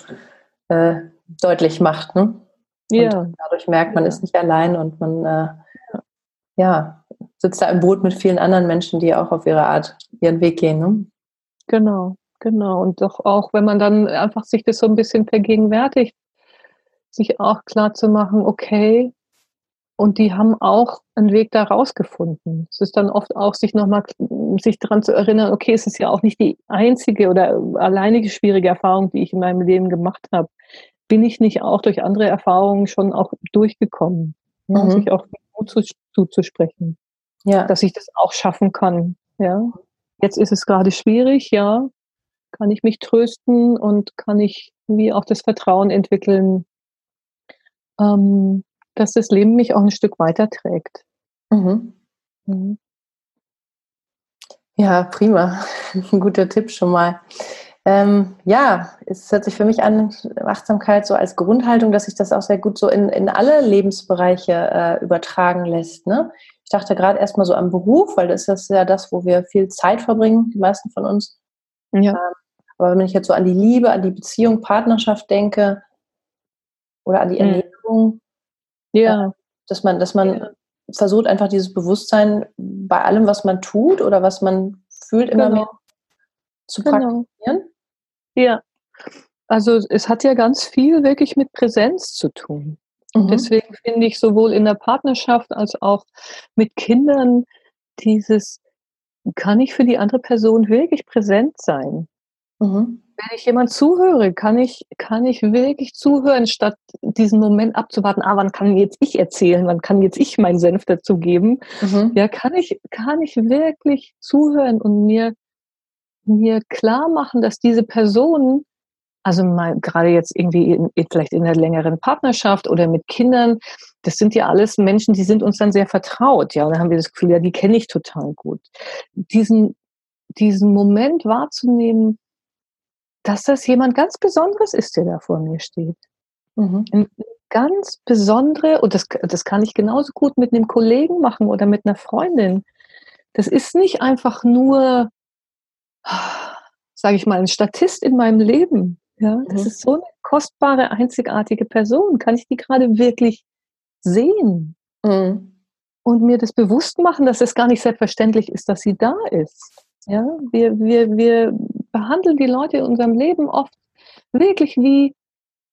äh, deutlich macht. Ne? Ja. Und dadurch merkt man, ja. ist nicht allein und man äh, ja, sitzt da im Boot mit vielen anderen Menschen, die auch auf ihre Art ihren Weg gehen. Ne? Genau, genau. Und doch auch, wenn man dann einfach sich das so ein bisschen vergegenwärtigt, sich auch klar zu machen, okay, und die haben auch einen Weg da rausgefunden. Es ist dann oft auch, sich nochmal, sich daran zu erinnern, okay, es ist ja auch nicht die einzige oder alleinige schwierige Erfahrung, die ich in meinem Leben gemacht habe bin ich nicht auch durch andere Erfahrungen schon auch durchgekommen, ja, mhm. sich auch Mut zu, zuzusprechen, ja. dass ich das auch schaffen kann. Ja. Jetzt ist es gerade schwierig, ja, kann ich mich trösten und kann ich wie auch das Vertrauen entwickeln, ähm, dass das Leben mich auch ein Stück weiterträgt. Mhm. Mhm. Ja, prima. <laughs> Ein guter Tipp schon mal. Ähm, ja, es hört sich für mich an, Achtsamkeit so als Grundhaltung, dass sich das auch sehr gut so in, in alle Lebensbereiche äh, übertragen lässt. Ne? Ich dachte gerade erstmal so am Beruf, weil das ist ja das, wo wir viel Zeit verbringen, die meisten von uns. Ja. Ähm, aber wenn ich jetzt so an die Liebe, an die Beziehung, Partnerschaft denke oder an die hm. Ernährung, ja. Äh, dass man, dass man ja. versucht, einfach dieses Bewusstsein bei allem, was man tut oder was man fühlt, immer genau. mehr zu genau. praktizieren. Ja, also es hat ja ganz viel wirklich mit Präsenz zu tun. Und mhm. deswegen finde ich sowohl in der Partnerschaft als auch mit Kindern dieses, kann ich für die andere Person wirklich präsent sein? Mhm. Wenn ich jemand zuhöre, kann ich, kann ich wirklich zuhören, statt diesen Moment abzuwarten, ah, wann kann jetzt ich erzählen, wann kann jetzt ich meinen Senf dazu geben? Mhm. Ja, kann ich, kann ich wirklich zuhören und mir mir klar machen, dass diese Person, also mal gerade jetzt irgendwie in, vielleicht in einer längeren Partnerschaft oder mit Kindern, das sind ja alles Menschen, die sind uns dann sehr vertraut, ja, und dann haben wir das Gefühl, ja, die kenne ich total gut. Diesen, diesen Moment wahrzunehmen, dass das jemand ganz Besonderes ist, der da vor mir steht. Mhm. Eine ganz besondere, und das, das kann ich genauso gut mit einem Kollegen machen oder mit einer Freundin. Das ist nicht einfach nur sage ich mal, ein Statist in meinem Leben. Ja, das mhm. ist so eine kostbare, einzigartige Person. Kann ich die gerade wirklich sehen? Mhm. Und mir das bewusst machen, dass es gar nicht selbstverständlich ist, dass sie da ist. Ja, wir, wir, wir behandeln die Leute in unserem Leben oft wirklich wie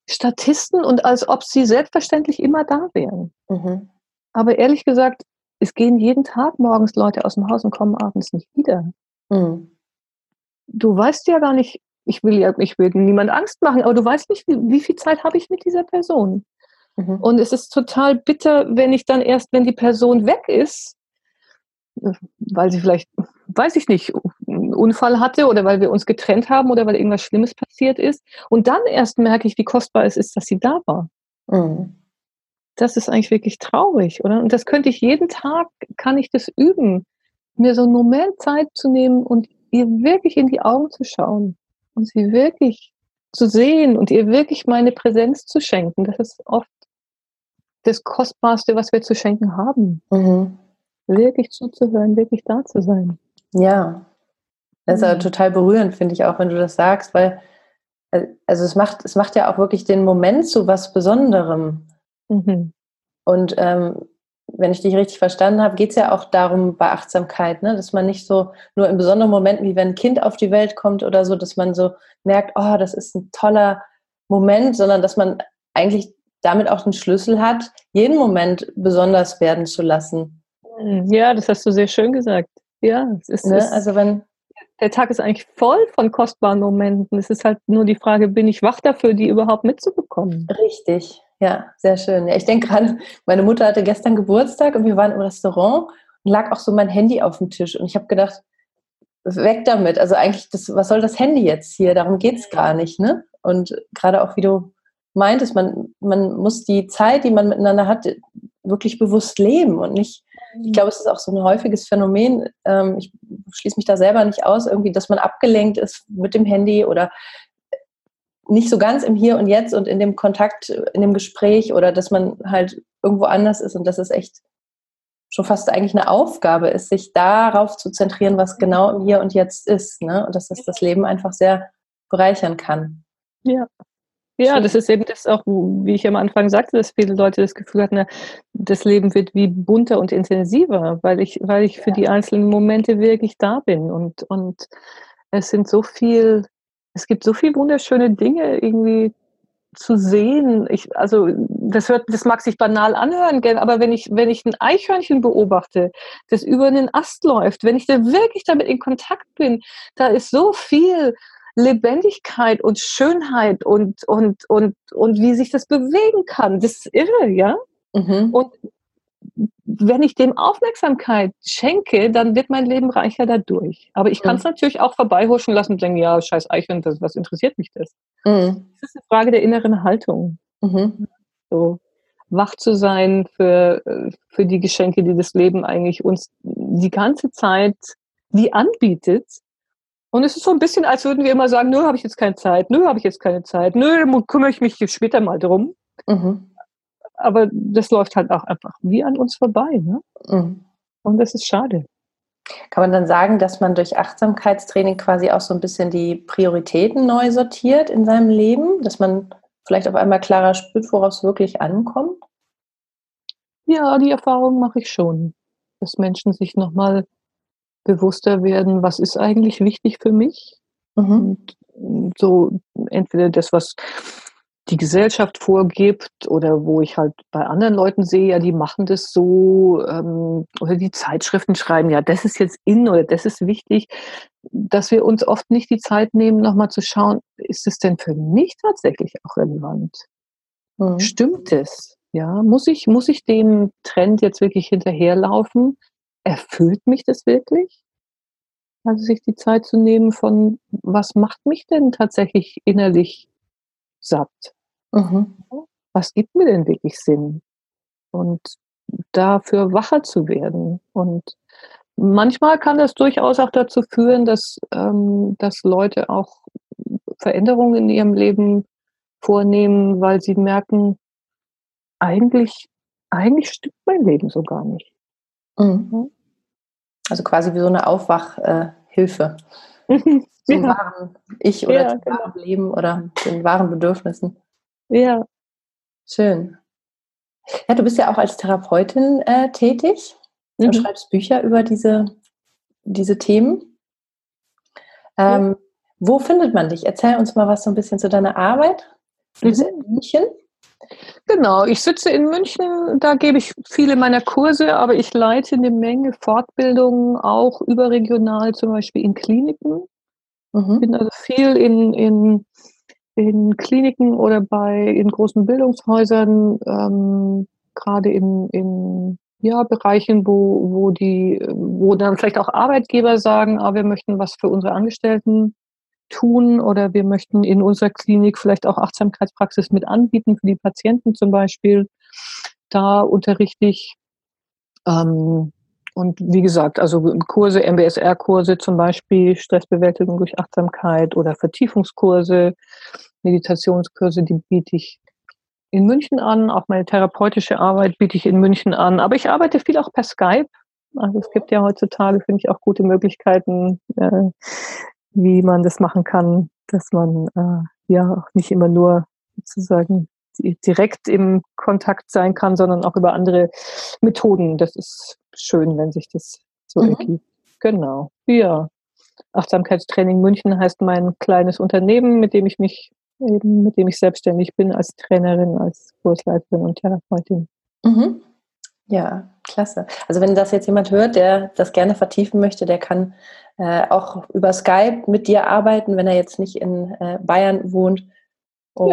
Statisten und als ob sie selbstverständlich immer da wären. Mhm. Aber ehrlich gesagt, es gehen jeden Tag morgens Leute aus dem Haus und kommen abends nicht wieder. Mhm. Du weißt ja gar nicht, ich will ja, ich will niemand Angst machen, aber du weißt nicht, wie, wie viel Zeit habe ich mit dieser Person. Mhm. Und es ist total bitter, wenn ich dann erst, wenn die Person weg ist, weil sie vielleicht, weiß ich nicht, einen Unfall hatte oder weil wir uns getrennt haben oder weil irgendwas Schlimmes passiert ist. Und dann erst merke ich, wie kostbar es ist, dass sie da war. Mhm. Das ist eigentlich wirklich traurig, oder? Und das könnte ich jeden Tag, kann ich das üben, mir so einen Moment Zeit zu nehmen und ihr wirklich in die Augen zu schauen und sie wirklich zu sehen und ihr wirklich meine Präsenz zu schenken. Das ist oft das Kostbarste, was wir zu schenken haben. Mhm. Wirklich zuzuhören, wirklich da zu sein. Ja, das ist mhm. total berührend, finde ich auch, wenn du das sagst, weil äh, also es macht, es macht ja auch wirklich den Moment zu was Besonderem. Mhm. Und ähm, wenn ich dich richtig verstanden habe, geht es ja auch darum bei Achtsamkeit, ne? dass man nicht so nur in besonderen Momenten, wie wenn ein Kind auf die Welt kommt oder so, dass man so merkt, oh, das ist ein toller Moment, sondern dass man eigentlich damit auch den Schlüssel hat, jeden Moment besonders werden zu lassen. Ja, das hast du sehr schön gesagt. Ja, es ist, ne? also wenn der Tag ist eigentlich voll von kostbaren Momenten. Es ist halt nur die Frage, bin ich wach dafür, die überhaupt mitzubekommen? Richtig, ja, sehr schön. Ja, ich denke gerade, meine Mutter hatte gestern Geburtstag und wir waren im Restaurant und lag auch so mein Handy auf dem Tisch und ich habe gedacht, weg damit. Also eigentlich, das, was soll das Handy jetzt hier? Darum geht es gar nicht, ne? Und gerade auch, wie du meintest, man, man muss die Zeit, die man miteinander hat, wirklich bewusst leben und nicht, ich glaube, es ist auch so ein häufiges Phänomen, ähm, ich schließe mich da selber nicht aus, irgendwie, dass man abgelenkt ist mit dem Handy oder nicht so ganz im Hier und Jetzt und in dem Kontakt, in dem Gespräch oder dass man halt irgendwo anders ist und dass es echt schon fast eigentlich eine Aufgabe ist, sich darauf zu zentrieren, was genau im Hier und Jetzt ist. Ne? Und dass das das Leben einfach sehr bereichern kann. Ja, ja, das ist eben das auch, wie ich am Anfang sagte, dass viele Leute das Gefühl hatten, das Leben wird wie bunter und intensiver, weil ich, weil ich für die einzelnen Momente wirklich da bin. Und, und es sind so viel, es gibt so viele wunderschöne Dinge irgendwie zu sehen. Ich, also das hört, das mag sich banal anhören, aber wenn ich, wenn ich ein Eichhörnchen beobachte, das über einen Ast läuft, wenn ich da wirklich damit in Kontakt bin, da ist so viel Lebendigkeit und Schönheit und, und, und, und wie sich das bewegen kann. Das ist irre, ja? Mhm. Und wenn ich dem Aufmerksamkeit schenke, dann wird mein Leben reicher dadurch. Aber ich kann es mhm. natürlich auch vorbeihuschen lassen und denken, ja, scheiß Eichhörnchen, das, was interessiert mich das? Mhm. Das ist eine Frage der inneren Haltung. Mhm. So wach zu sein für, für die Geschenke, die das Leben eigentlich uns die ganze Zeit wie anbietet und es ist so ein bisschen, als würden wir immer sagen, nö, habe ich jetzt keine Zeit, nö, habe ich jetzt keine Zeit, nö, kümmere ich mich später mal drum. Mhm. Aber das läuft halt auch einfach wie an uns vorbei. Ne? Mhm. Und das ist schade. Kann man dann sagen, dass man durch Achtsamkeitstraining quasi auch so ein bisschen die Prioritäten neu sortiert in seinem Leben, dass man vielleicht auf einmal klarer spürt, worauf es wirklich ankommt? Ja, die Erfahrung mache ich schon, dass Menschen sich nochmal bewusster werden, was ist eigentlich wichtig für mich. Mhm. Und so entweder das, was die Gesellschaft vorgibt oder wo ich halt bei anderen Leuten sehe, ja, die machen das so ähm, oder die Zeitschriften schreiben, ja, das ist jetzt in oder das ist wichtig, dass wir uns oft nicht die Zeit nehmen, nochmal zu schauen, ist es denn für mich tatsächlich auch relevant? Mhm. Stimmt es? Ja, muss ich, muss ich dem Trend jetzt wirklich hinterherlaufen? Erfüllt mich das wirklich? Also sich die Zeit zu nehmen von, was macht mich denn tatsächlich innerlich satt? Mhm. Was gibt mir denn wirklich Sinn? Und dafür wacher zu werden. Und manchmal kann das durchaus auch dazu führen, dass, ähm, dass Leute auch Veränderungen in ihrem Leben vornehmen, weil sie merken, eigentlich, eigentlich stimmt mein Leben so gar nicht. Mhm. Also quasi wie so eine Aufwachhilfe zum <laughs> ja. wahren Ich oder ja, zum genau. wahren Leben oder den wahren Bedürfnissen. Ja. Schön. Ja, du bist ja auch als Therapeutin äh, tätig. Du mhm. schreibst Bücher über diese, diese Themen. Ähm, ja. Wo findet man dich? Erzähl uns mal was so ein bisschen zu deiner Arbeit. Du bist in München? Genau, ich sitze in München, da gebe ich viele meiner Kurse, aber ich leite eine Menge Fortbildungen auch überregional, zum Beispiel in Kliniken. Mhm. Bin also viel in, in, in Kliniken oder bei in großen Bildungshäusern, ähm, gerade in, in ja, Bereichen, wo, wo die, wo dann vielleicht auch Arbeitgeber sagen, ah, wir möchten was für unsere Angestellten tun oder wir möchten in unserer Klinik vielleicht auch Achtsamkeitspraxis mit anbieten für die Patienten zum Beispiel. Da unterrichte ich. Ähm, und wie gesagt, also Kurse, MBSR-Kurse zum Beispiel, Stressbewältigung durch Achtsamkeit oder Vertiefungskurse, Meditationskurse, die biete ich in München an. Auch meine therapeutische Arbeit biete ich in München an. Aber ich arbeite viel auch per Skype. Also es gibt ja heutzutage, finde ich, auch gute Möglichkeiten, äh, wie man das machen kann, dass man äh, ja auch nicht immer nur sozusagen direkt im Kontakt sein kann, sondern auch über andere Methoden. Das ist schön, wenn sich das so mhm. ergibt. Genau. Ja. Achtsamkeitstraining München heißt mein kleines Unternehmen, mit dem ich mich eben, mit dem ich selbstständig bin als Trainerin, als Kursleiterin und Therapeutin. Mhm. Ja, klasse. Also wenn das jetzt jemand hört, der das gerne vertiefen möchte, der kann äh, auch über Skype mit dir arbeiten, wenn er jetzt nicht in äh, Bayern wohnt. Und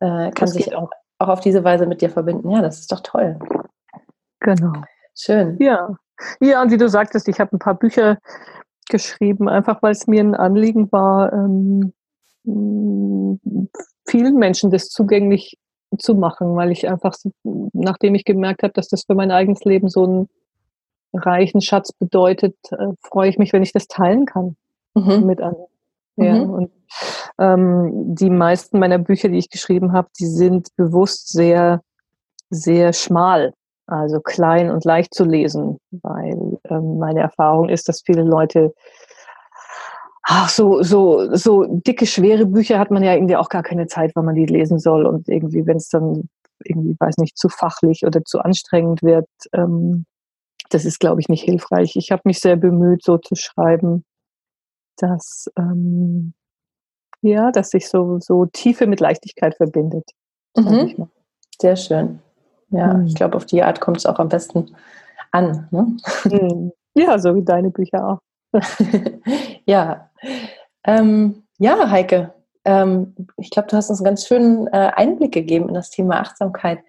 ja. äh, kann sich auch. auch auf diese Weise mit dir verbinden. Ja, das ist doch toll. Genau. Schön. Ja. Ja, und wie du sagtest, ich habe ein paar Bücher geschrieben, einfach weil es mir ein Anliegen war, ähm, vielen Menschen das zugänglich zu machen, weil ich einfach, nachdem ich gemerkt habe, dass das für mein eigenes Leben so einen reichen Schatz bedeutet, äh, freue ich mich, wenn ich das teilen kann mhm. mit anderen. Ja, mhm. und ähm, die meisten meiner Bücher, die ich geschrieben habe, die sind bewusst sehr, sehr schmal, also klein und leicht zu lesen, weil ähm, meine Erfahrung ist, dass viele Leute ach, so, so, so dicke, schwere Bücher hat man ja irgendwie auch gar keine Zeit, wann man die lesen soll. Und irgendwie, wenn es dann irgendwie, weiß nicht, zu fachlich oder zu anstrengend wird, ähm, das ist, glaube ich, nicht hilfreich. Ich habe mich sehr bemüht, so zu schreiben, dass, ähm, ja, dass sich so, so Tiefe mit Leichtigkeit verbindet. Mhm. Sehr schön. Ja, mhm. ich glaube, auf die Art kommt es auch am besten an. Ne? Mhm. Ja, so wie deine Bücher auch. <laughs> ja. Ähm, ja, Heike, ähm, ich glaube, du hast uns einen ganz schönen äh, Einblick gegeben in das Thema Achtsamkeit.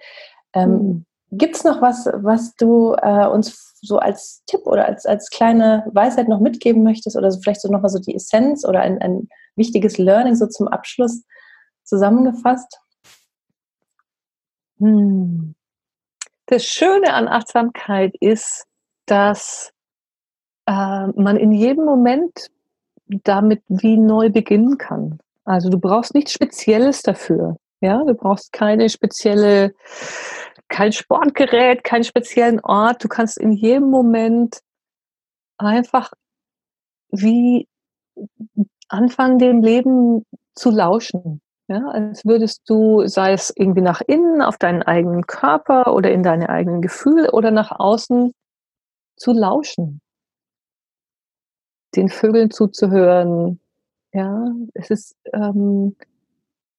Ähm, mhm. Gibt es noch was, was du äh, uns so als Tipp oder als, als kleine Weisheit noch mitgeben möchtest oder so vielleicht so nochmal so die Essenz oder ein, ein wichtiges Learning so zum Abschluss zusammengefasst? Hm. Das Schöne an Achtsamkeit ist, dass äh, man in jedem Moment damit wie neu beginnen kann. Also du brauchst nichts Spezielles dafür. Ja, du brauchst keine spezielle, kein Sportgerät, keinen speziellen Ort. Du kannst in jedem Moment einfach wie anfangen, dem Leben zu lauschen. Ja, als würdest du, sei es irgendwie nach innen, auf deinen eigenen Körper oder in deine eigenen Gefühle oder nach außen zu lauschen den Vögeln zuzuhören. Ja, es ist, ähm,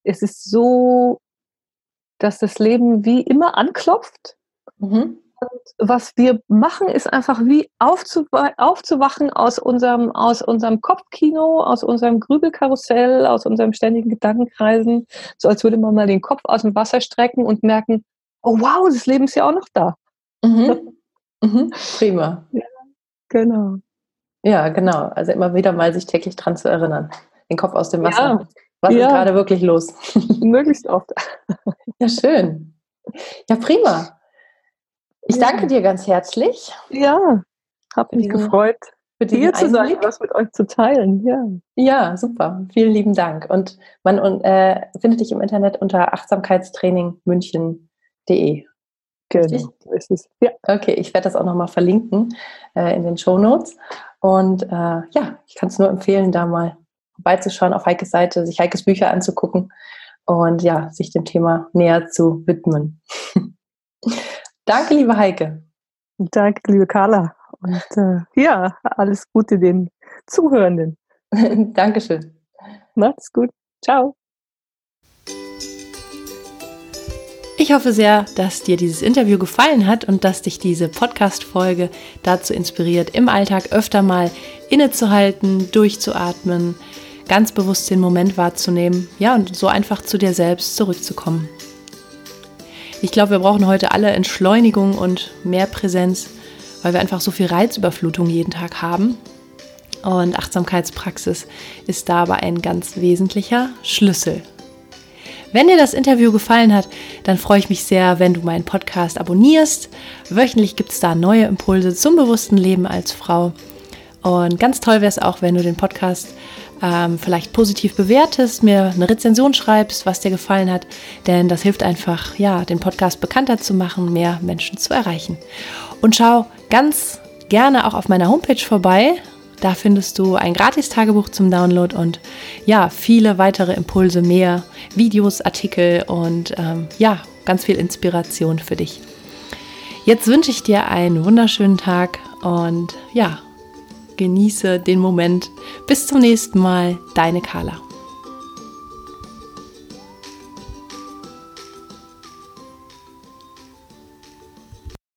es ist so, dass das Leben wie immer anklopft. Mhm. Und was wir machen, ist einfach wie aufzuwachen aus unserem, aus unserem Kopfkino, aus unserem Grübelkarussell, aus unserem ständigen Gedankenkreisen, so als würde man mal den Kopf aus dem Wasser strecken und merken, oh wow, das Leben ist ja auch noch da. Mhm. Mhm. Prima. Ja, genau. Ja, genau. Also immer wieder mal sich täglich dran zu erinnern. Den Kopf aus dem Wasser. Ja. Was ja. ist gerade wirklich los? <laughs> Möglichst oft. ja, schön. Ja, prima. Ich ja. danke dir ganz herzlich. Ja, habe mich gefreut, mit dir zu sein, was mit euch zu teilen. Ja, ja super. Vielen lieben Dank. Und man äh, findet dich im Internet unter achtsamkeitstrainingmünchen.de. Genau, ist es. Ja. Okay, ich werde das auch nochmal verlinken äh, in den Show Notes. Und äh, ja, ich kann es nur empfehlen, da mal vorbeizuschauen auf Heikes Seite, sich Heikes Bücher anzugucken und ja, sich dem Thema näher zu widmen. <laughs> Danke, liebe Heike. Danke, liebe Carla. Und äh, ja, alles Gute den Zuhörenden. <laughs> Dankeschön. Macht's gut. Ciao. Ich hoffe sehr, dass dir dieses Interview gefallen hat und dass dich diese Podcast-Folge dazu inspiriert, im Alltag öfter mal innezuhalten, durchzuatmen, ganz bewusst den Moment wahrzunehmen, ja, und so einfach zu dir selbst zurückzukommen. Ich glaube, wir brauchen heute alle Entschleunigung und mehr Präsenz, weil wir einfach so viel Reizüberflutung jeden Tag haben. Und Achtsamkeitspraxis ist dabei ein ganz wesentlicher Schlüssel. Wenn dir das Interview gefallen hat, dann freue ich mich sehr, wenn du meinen Podcast abonnierst. Wöchentlich gibt es da neue Impulse zum bewussten Leben als Frau. Und ganz toll wäre es auch, wenn du den Podcast ähm, vielleicht positiv bewertest, mir eine Rezension schreibst, was dir gefallen hat, denn das hilft einfach, ja, den Podcast bekannter zu machen, mehr Menschen zu erreichen. Und schau ganz gerne auch auf meiner Homepage vorbei. Da findest du ein Gratis-Tagebuch zum Download und ja, viele weitere Impulse, mehr Videos, Artikel und ähm, ja, ganz viel Inspiration für dich. Jetzt wünsche ich dir einen wunderschönen Tag und ja, genieße den Moment. Bis zum nächsten Mal, deine Carla.